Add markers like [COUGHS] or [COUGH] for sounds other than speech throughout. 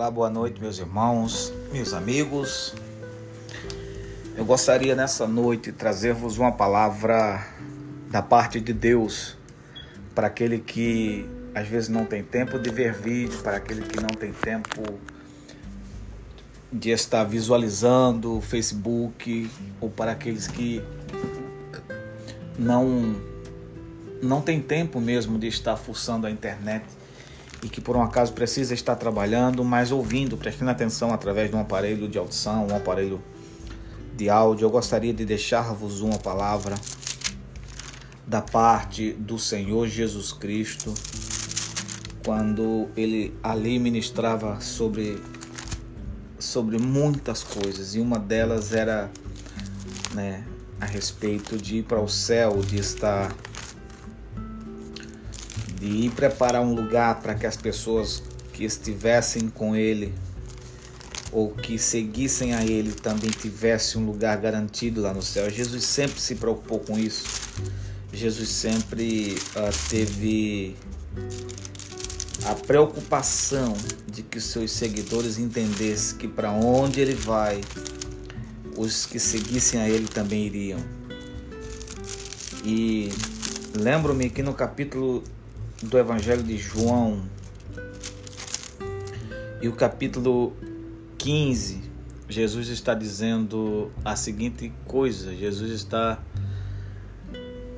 Olá, boa noite, meus irmãos, meus amigos. Eu gostaria nessa noite trazer-vos uma palavra da parte de Deus para aquele que às vezes não tem tempo de ver vídeo, para aquele que não tem tempo de estar visualizando o Facebook, ou para aqueles que não não tem tempo mesmo de estar fuçando a internet e que por um acaso precisa estar trabalhando, mas ouvindo, prestando atenção através de um aparelho de audição, um aparelho de áudio, eu gostaria de deixar-vos uma palavra da parte do Senhor Jesus Cristo, quando ele ali ministrava sobre sobre muitas coisas e uma delas era né, a respeito de ir para o céu, de estar de ir preparar um lugar para que as pessoas que estivessem com ele ou que seguissem a ele também tivessem um lugar garantido lá no céu. Jesus sempre se preocupou com isso. Jesus sempre uh, teve a preocupação de que os seus seguidores entendessem que para onde ele vai, os que seguissem a ele também iriam. E lembro-me que no capítulo do Evangelho de João e o capítulo 15, Jesus está dizendo a seguinte coisa: Jesus está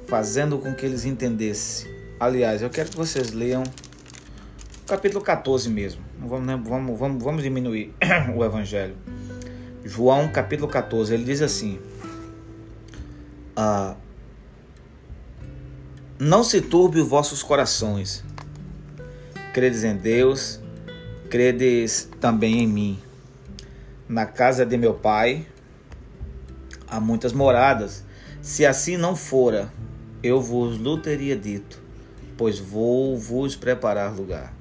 fazendo com que eles entendessem. Aliás, eu quero que vocês leiam o capítulo 14 mesmo. Vamos, vamos, vamos, vamos diminuir [COUGHS] o Evangelho. João capítulo 14, ele diz assim: ah, não se turbe os vossos corações. Credes em Deus, credes também em mim. Na casa de meu pai há muitas moradas. Se assim não fora, eu vos lhe teria dito, pois vou vos preparar lugar.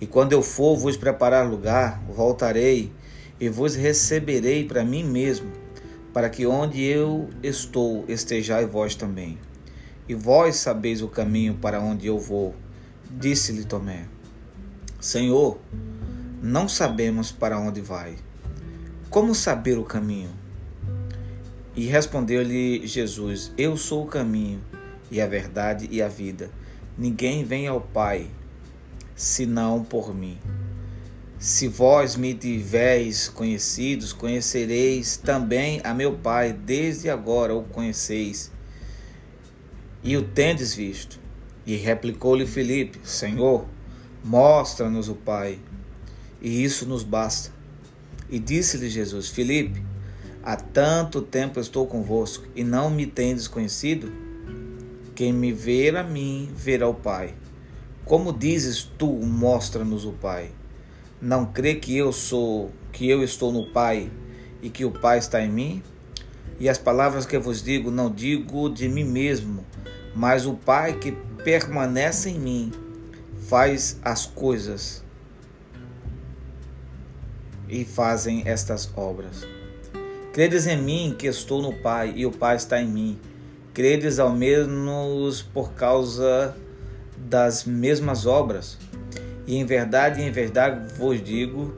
E quando eu for vos preparar lugar, voltarei e vos receberei para mim mesmo, para que onde eu estou estejais vós também e vós sabeis o caminho para onde eu vou. Disse-lhe Tomé: Senhor, não sabemos para onde vai. Como saber o caminho? E respondeu-lhe Jesus: Eu sou o caminho, e a verdade e a vida. Ninguém vem ao Pai senão por mim. Se vós me tiveres conhecidos, conhecereis também a meu Pai, desde agora o conheceis e o tendes visto. E replicou-lhe Filipe: Senhor, mostra-nos o Pai, e isso nos basta. E disse-lhe Jesus: Filipe, há tanto tempo estou convosco, e não me tendes conhecido? Quem me ver a mim, verá o Pai. Como dizes tu, mostra-nos o Pai? Não crê que eu sou, que eu estou no Pai e que o Pai está em mim? E as palavras que vos digo, não digo de mim mesmo, mas o Pai que permanece em mim faz as coisas e fazem estas obras. Credes em mim que estou no Pai e o Pai está em mim. Credes ao menos por causa das mesmas obras. E em verdade, em verdade vos digo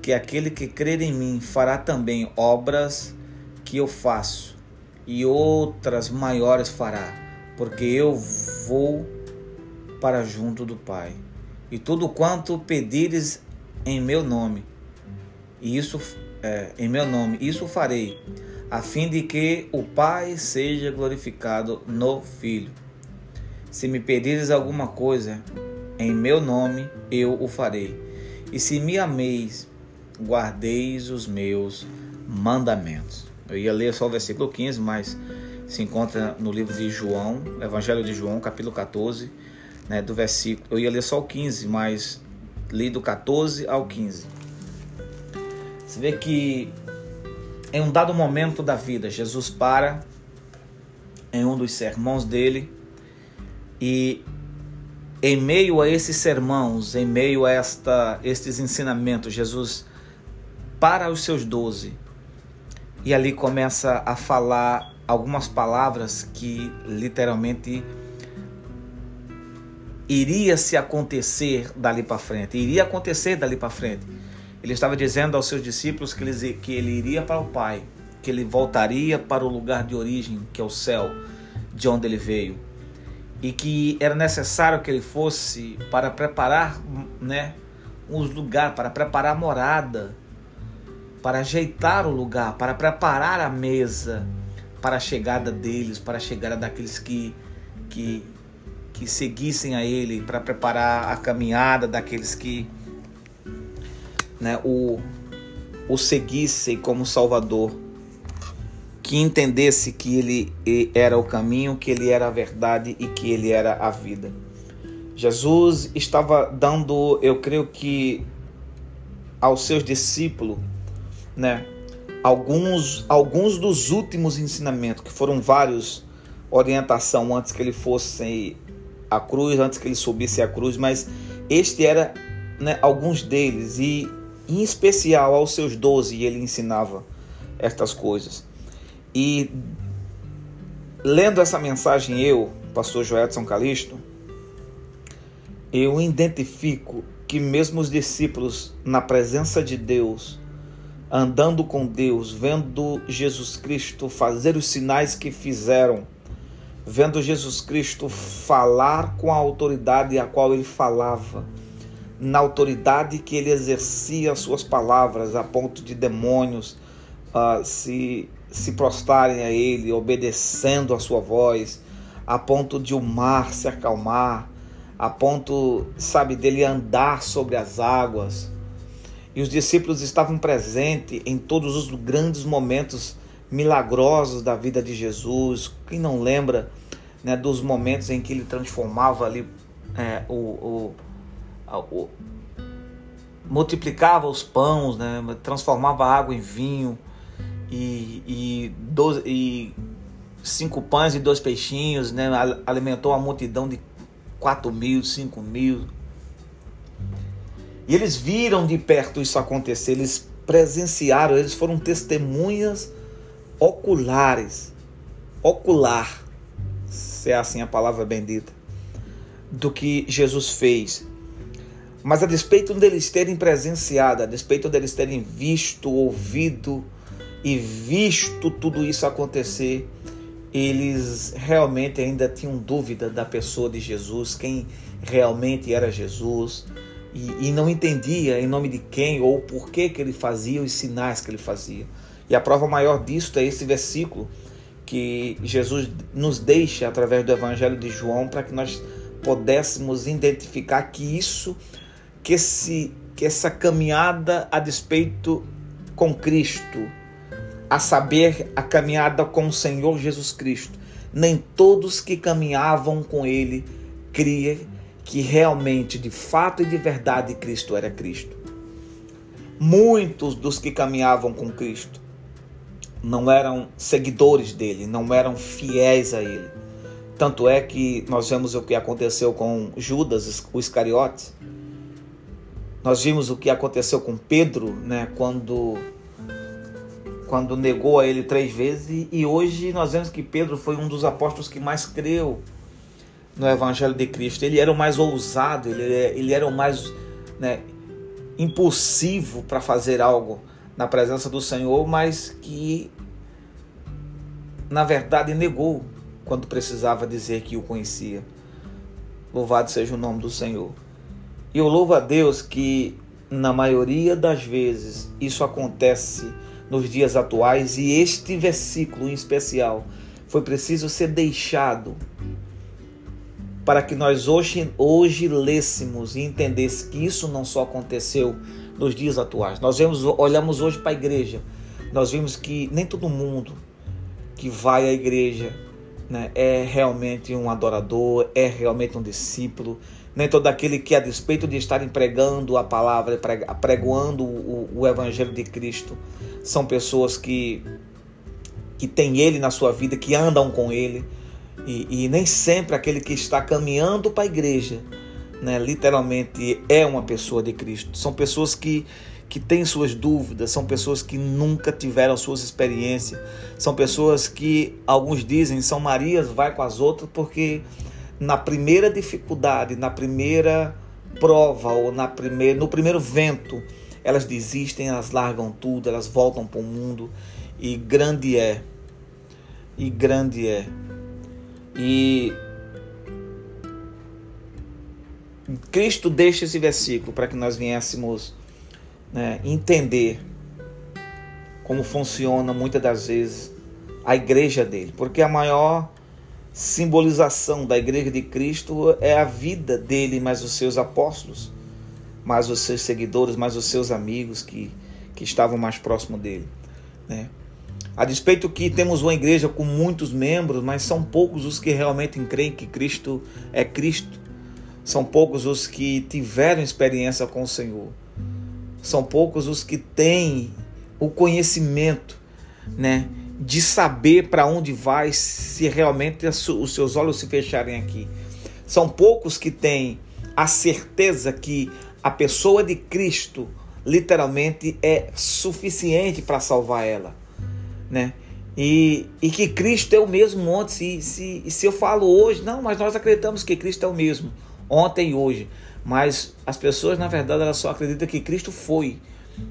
que aquele que crer em mim fará também obras que eu faço, e outras maiores fará porque eu vou para junto do Pai. E tudo quanto pedires em meu nome, e isso é, em meu nome, isso farei, a fim de que o Pai seja glorificado no Filho. Se me pedires alguma coisa em meu nome, eu o farei. E se me ameis, guardeis os meus mandamentos. Eu ia ler só o versículo 15, mas se encontra no livro de João, Evangelho de João, capítulo 14, né, do versículo. Eu ia ler só o 15, mas li do 14 ao 15. Você vê que em um dado momento da vida, Jesus para em um dos sermões dele e em meio a esses sermãos, em meio a esta, estes ensinamentos, Jesus para os seus doze e ali começa a falar algumas palavras que literalmente iria se acontecer dali para frente, iria acontecer dali para frente. Ele estava dizendo aos seus discípulos que ele, que ele iria para o Pai, que ele voltaria para o lugar de origem, que é o céu, de onde ele veio. E que era necessário que ele fosse para preparar né, os lugares, para preparar morada, para ajeitar o lugar, para preparar a mesa para a chegada deles, para a chegada daqueles que, que, que seguissem a ele, para preparar a caminhada daqueles que né, o, o seguissem como Salvador, que entendesse que ele era o caminho, que ele era a verdade e que ele era a vida. Jesus estava dando, eu creio que aos seus discípulos, né, alguns alguns dos últimos ensinamentos, que foram vários orientação antes que ele fosse a cruz, antes que ele subisse a cruz, mas este era né, alguns deles e em especial aos seus doze ele ensinava estas coisas. E lendo essa mensagem eu, pastor Joelson Calisto, eu identifico que mesmo os discípulos na presença de Deus, andando com Deus, vendo Jesus Cristo fazer os sinais que fizeram, vendo Jesus Cristo falar com a autoridade a qual ele falava, na autoridade que ele exercia as suas palavras, a ponto de demônios uh, se, se prostrarem a ele, obedecendo a sua voz, a ponto de o mar se acalmar, a ponto, sabe, dele andar sobre as águas. E os discípulos estavam presentes em todos os grandes momentos milagrosos da vida de Jesus. Quem não lembra né, dos momentos em que ele transformava ali é, o, o, o, multiplicava os pães, né, transformava água em vinho e, e, doze, e cinco pães e dois peixinhos, né, alimentou a multidão de 4 mil, 5 mil. E eles viram de perto isso acontecer, eles presenciaram, eles foram testemunhas oculares, ocular, se é assim a palavra bendita, do que Jesus fez. Mas a despeito deles terem presenciado, a despeito deles terem visto, ouvido e visto tudo isso acontecer, eles realmente ainda tinham dúvida da pessoa de Jesus, quem realmente era Jesus, e, e, não entendia em nome de quem ou por que, que ele fazia os sinais que ele fazia. E a prova maior disso é esse versículo que Jesus nos deixa através do Evangelho de João para que nós pudéssemos identificar que isso, que, esse, que essa caminhada a despeito com Cristo, a saber, a caminhada com o Senhor Jesus Cristo. Nem todos que caminhavam com ele criam que realmente, de fato e de verdade, Cristo era Cristo. Muitos dos que caminhavam com Cristo não eram seguidores dele, não eram fiéis a ele. Tanto é que nós vemos o que aconteceu com Judas, o Iscariote. Nós vimos o que aconteceu com Pedro, né, quando quando negou a ele três vezes, e hoje nós vemos que Pedro foi um dos apóstolos que mais creu no Evangelho de Cristo. Ele era o mais ousado, ele, ele era o mais né, impulsivo para fazer algo na presença do Senhor, mas que na verdade negou quando precisava dizer que o conhecia. Louvado seja o nome do Senhor. E eu louvo a Deus que na maioria das vezes isso acontece nos dias atuais e este versículo em especial foi preciso ser deixado para que nós hoje, hoje lêssemos e entendêssemos que isso não só aconteceu nos dias atuais. Nós vemos, olhamos hoje para a igreja, nós vimos que nem todo mundo que vai à igreja né, é realmente um adorador, é realmente um discípulo, nem todo aquele que, a despeito de estarem pregando a palavra, pregoando o, o Evangelho de Cristo, são pessoas que, que têm Ele na sua vida, que andam com Ele, e, e nem sempre aquele que está caminhando para a igreja, né, literalmente é uma pessoa de Cristo. São pessoas que, que têm suas dúvidas, são pessoas que nunca tiveram suas experiências, são pessoas que, alguns dizem, São Marias vai com as outras porque na primeira dificuldade, na primeira prova ou na primeira, no primeiro vento, elas desistem, elas largam tudo, elas voltam para o mundo e grande é. E grande é. E Cristo deixa esse versículo para que nós viéssemos né, entender como funciona muitas das vezes a igreja dele, porque a maior simbolização da igreja de Cristo é a vida dele, mais os seus apóstolos, mais os seus seguidores, mais os seus amigos que, que estavam mais próximos dele. Né? A despeito que temos uma igreja com muitos membros, mas são poucos os que realmente creem que Cristo é Cristo. São poucos os que tiveram experiência com o Senhor. São poucos os que têm o conhecimento, né? de saber para onde vai se realmente os seus olhos se fecharem aqui. São poucos que têm a certeza que a pessoa de Cristo literalmente é suficiente para salvar ela, né? E, e que Cristo é o mesmo ontem. Se, se, se eu falo hoje, não, mas nós acreditamos que Cristo é o mesmo ontem e hoje. Mas as pessoas, na verdade, elas só acreditam que Cristo foi,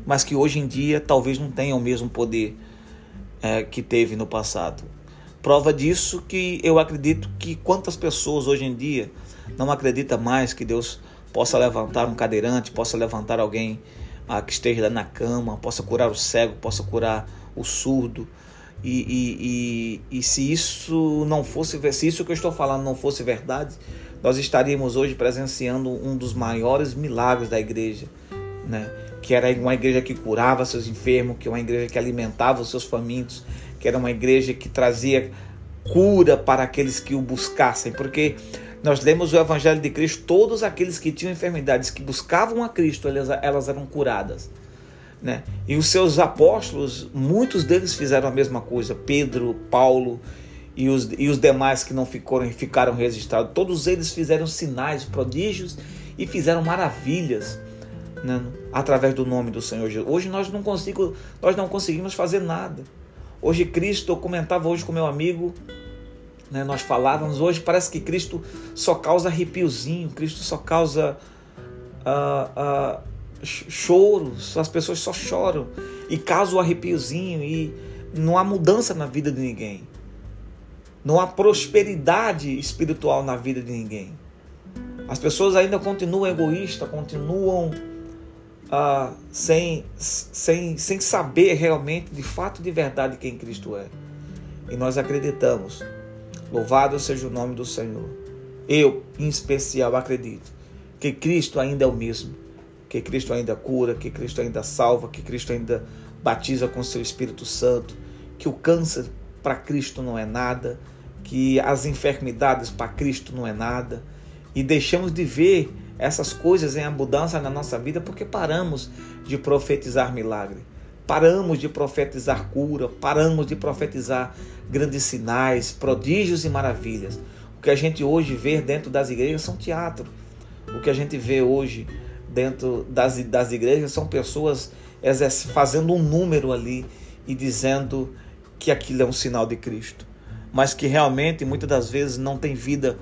mas que hoje em dia talvez não tenham o mesmo poder é, que teve no passado. Prova disso que eu acredito que quantas pessoas hoje em dia não acreditam mais que Deus possa levantar um cadeirante, possa levantar alguém ah, que esteja na cama, possa curar o cego, possa curar o surdo. E, e, e, e se isso não fosse, se isso que eu estou falando não fosse verdade, nós estaríamos hoje presenciando um dos maiores milagres da igreja, né? que era uma igreja que curava seus enfermos, que era uma igreja que alimentava os seus famintos, que era uma igreja que trazia cura para aqueles que o buscassem, porque nós lemos o Evangelho de Cristo, todos aqueles que tinham enfermidades, que buscavam a Cristo, elas, elas eram curadas. Né? E os seus apóstolos, muitos deles fizeram a mesma coisa, Pedro, Paulo e os, e os demais que não ficaram, ficaram registrados, todos eles fizeram sinais, prodígios e fizeram maravilhas né, através do nome do Senhor Jesus. Hoje nós não, consigo, nós não conseguimos fazer nada. Hoje Cristo, eu comentava hoje com meu amigo, né, nós falávamos, hoje parece que Cristo só causa arrepiozinho, Cristo só causa uh, uh, as pessoas só choram e causa o arrepiozinho e não há mudança na vida de ninguém. Não há prosperidade espiritual na vida de ninguém. As pessoas ainda continuam egoístas, continuam ah, sem, sem, sem saber realmente, de fato, de verdade, quem Cristo é. E nós acreditamos. Louvado seja o nome do Senhor. Eu, em especial, acredito que Cristo ainda é o mesmo. Que Cristo ainda cura, que Cristo ainda salva, que Cristo ainda batiza com seu Espírito Santo, que o câncer para Cristo não é nada, que as enfermidades para Cristo não é nada, e deixamos de ver essas coisas em abundância na nossa vida porque paramos de profetizar milagre, paramos de profetizar cura, paramos de profetizar grandes sinais, prodígios e maravilhas. O que a gente hoje vê dentro das igrejas são teatro. O que a gente vê hoje dentro das, das igrejas são pessoas fazendo um número ali e dizendo que aquilo é um sinal de Cristo, mas que realmente muitas das vezes não tem vida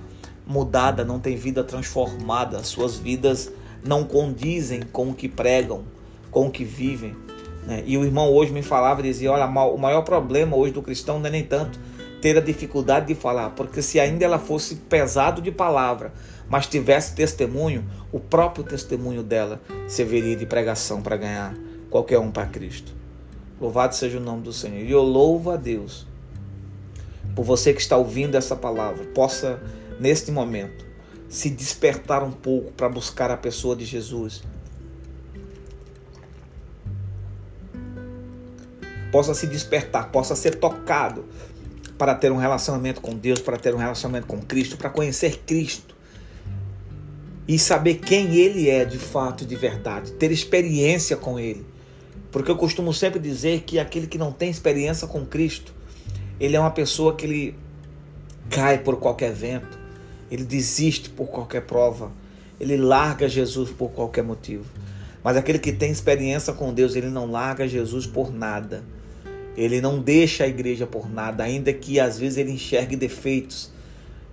mudada, não tem vida transformada, suas vidas não condizem com o que pregam, com o que vivem. Né? E o irmão hoje me falava dizia: Olha, o maior problema hoje do cristão não é nem tanto ter a dificuldade de falar, porque se ainda ela fosse pesado de palavra, mas tivesse testemunho, o próprio testemunho dela serviria de pregação para ganhar qualquer um para Cristo. Louvado seja o nome do Senhor. E eu louvo a Deus por você que está ouvindo essa palavra, possa neste momento, se despertar um pouco para buscar a pessoa de Jesus. Possa se despertar, possa ser tocado para ter um relacionamento com Deus, para ter um relacionamento com Cristo, para conhecer Cristo e saber quem Ele é de fato de verdade, ter experiência com Ele. Porque eu costumo sempre dizer que aquele que não tem experiência com Cristo, ele é uma pessoa que ele cai por qualquer vento, ele desiste por qualquer prova, ele larga Jesus por qualquer motivo. Mas aquele que tem experiência com Deus, ele não larga Jesus por nada. Ele não deixa a igreja por nada, ainda que às vezes ele enxergue defeitos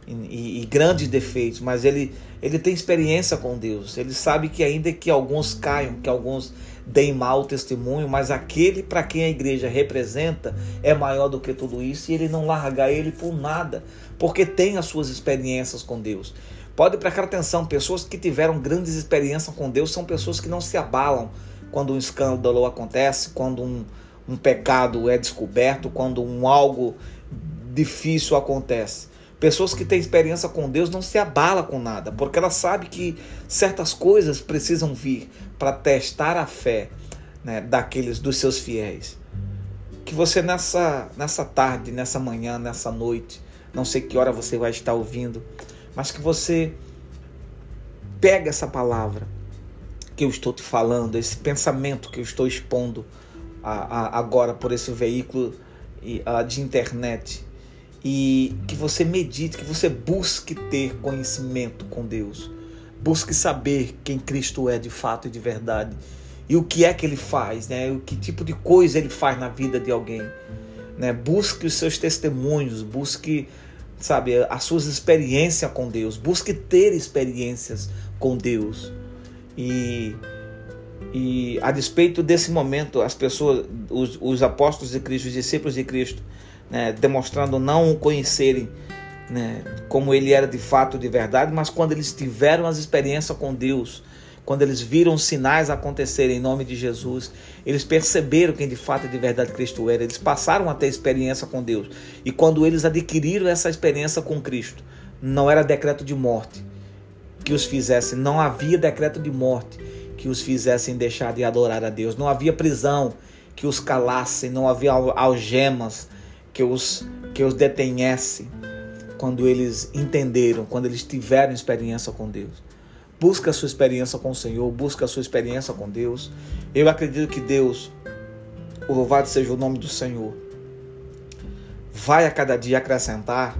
e, e, grandes defeitos, mas ele, ele tem experiência com Deus. Ele sabe que ainda que alguns caiam, que alguns deem mau testemunho, mas aquele para quem a igreja representa é maior do que tudo isso e ele não larga ele por nada, porque tem as suas experiências com Deus. Pode prestar atenção, pessoas que tiveram grandes experiências com Deus são pessoas que não se abalam quando um escândalo acontece, quando um, um pecado é descoberto, quando um algo difícil acontece. Pessoas que têm experiência com Deus não se abala com nada, porque ela sabe que certas coisas precisam vir para testar a fé né, daqueles dos seus fiéis. Que você nessa nessa tarde, nessa manhã, nessa noite, não sei que hora você vai estar ouvindo, mas que você pega essa palavra que eu estou te falando, esse pensamento que eu estou expondo a, a, agora por esse veículo de internet e que você medite, que você busque ter conhecimento com Deus. Busque saber quem Cristo é de fato e de verdade. E o que é que ele faz, né? O que tipo de coisa ele faz na vida de alguém, né? Busque os seus testemunhos, busque, sabe, as suas experiências com Deus, busque ter experiências com Deus. E e a despeito desse momento, as pessoas, os, os apóstolos de Cristo, os discípulos de Cristo, né, demonstrando não o conhecerem né, como ele era de fato, de verdade, mas quando eles tiveram as experiências com Deus, quando eles viram sinais acontecerem em nome de Jesus, eles perceberam quem de fato e de verdade Cristo era, eles passaram a ter experiência com Deus. E quando eles adquiriram essa experiência com Cristo, não era decreto de morte que os fizesse, não havia decreto de morte que os fizessem deixar de adorar a Deus, não havia prisão que os calassem, não havia algemas que os, que os detenhesse quando eles entenderam, quando eles tiveram experiência com Deus. Busca a sua experiência com o Senhor, busca a sua experiência com Deus. Eu acredito que Deus, o louvado seja o nome do Senhor, vai a cada dia acrescentar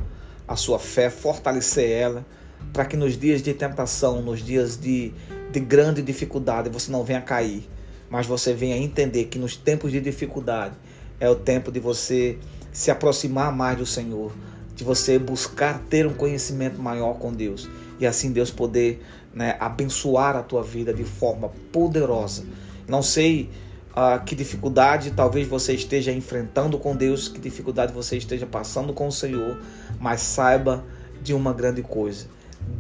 a sua fé, fortalecer ela, para que nos dias de tentação, nos dias de, de grande dificuldade, você não venha cair, mas você venha entender que nos tempos de dificuldade é o tempo de você se aproximar mais do Senhor, de você buscar ter um conhecimento maior com Deus e assim Deus poder né, abençoar a tua vida de forma poderosa. Não sei uh, que dificuldade talvez você esteja enfrentando com Deus, que dificuldade você esteja passando com o Senhor, mas saiba de uma grande coisa: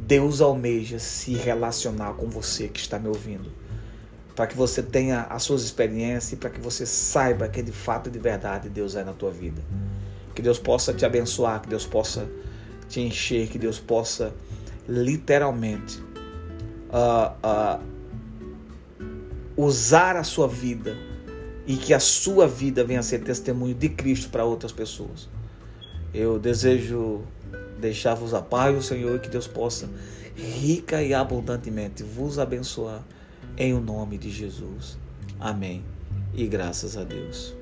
Deus almeja se relacionar com você que está me ouvindo para que você tenha as suas experiências e para que você saiba que de fato e de verdade Deus é na tua vida. Que Deus possa te abençoar, que Deus possa te encher, que Deus possa literalmente uh, uh, usar a sua vida e que a sua vida venha a ser testemunho de Cristo para outras pessoas. Eu desejo deixar-vos a paz do Senhor e que Deus possa rica e abundantemente vos abençoar em o nome de Jesus. Amém. E graças a Deus.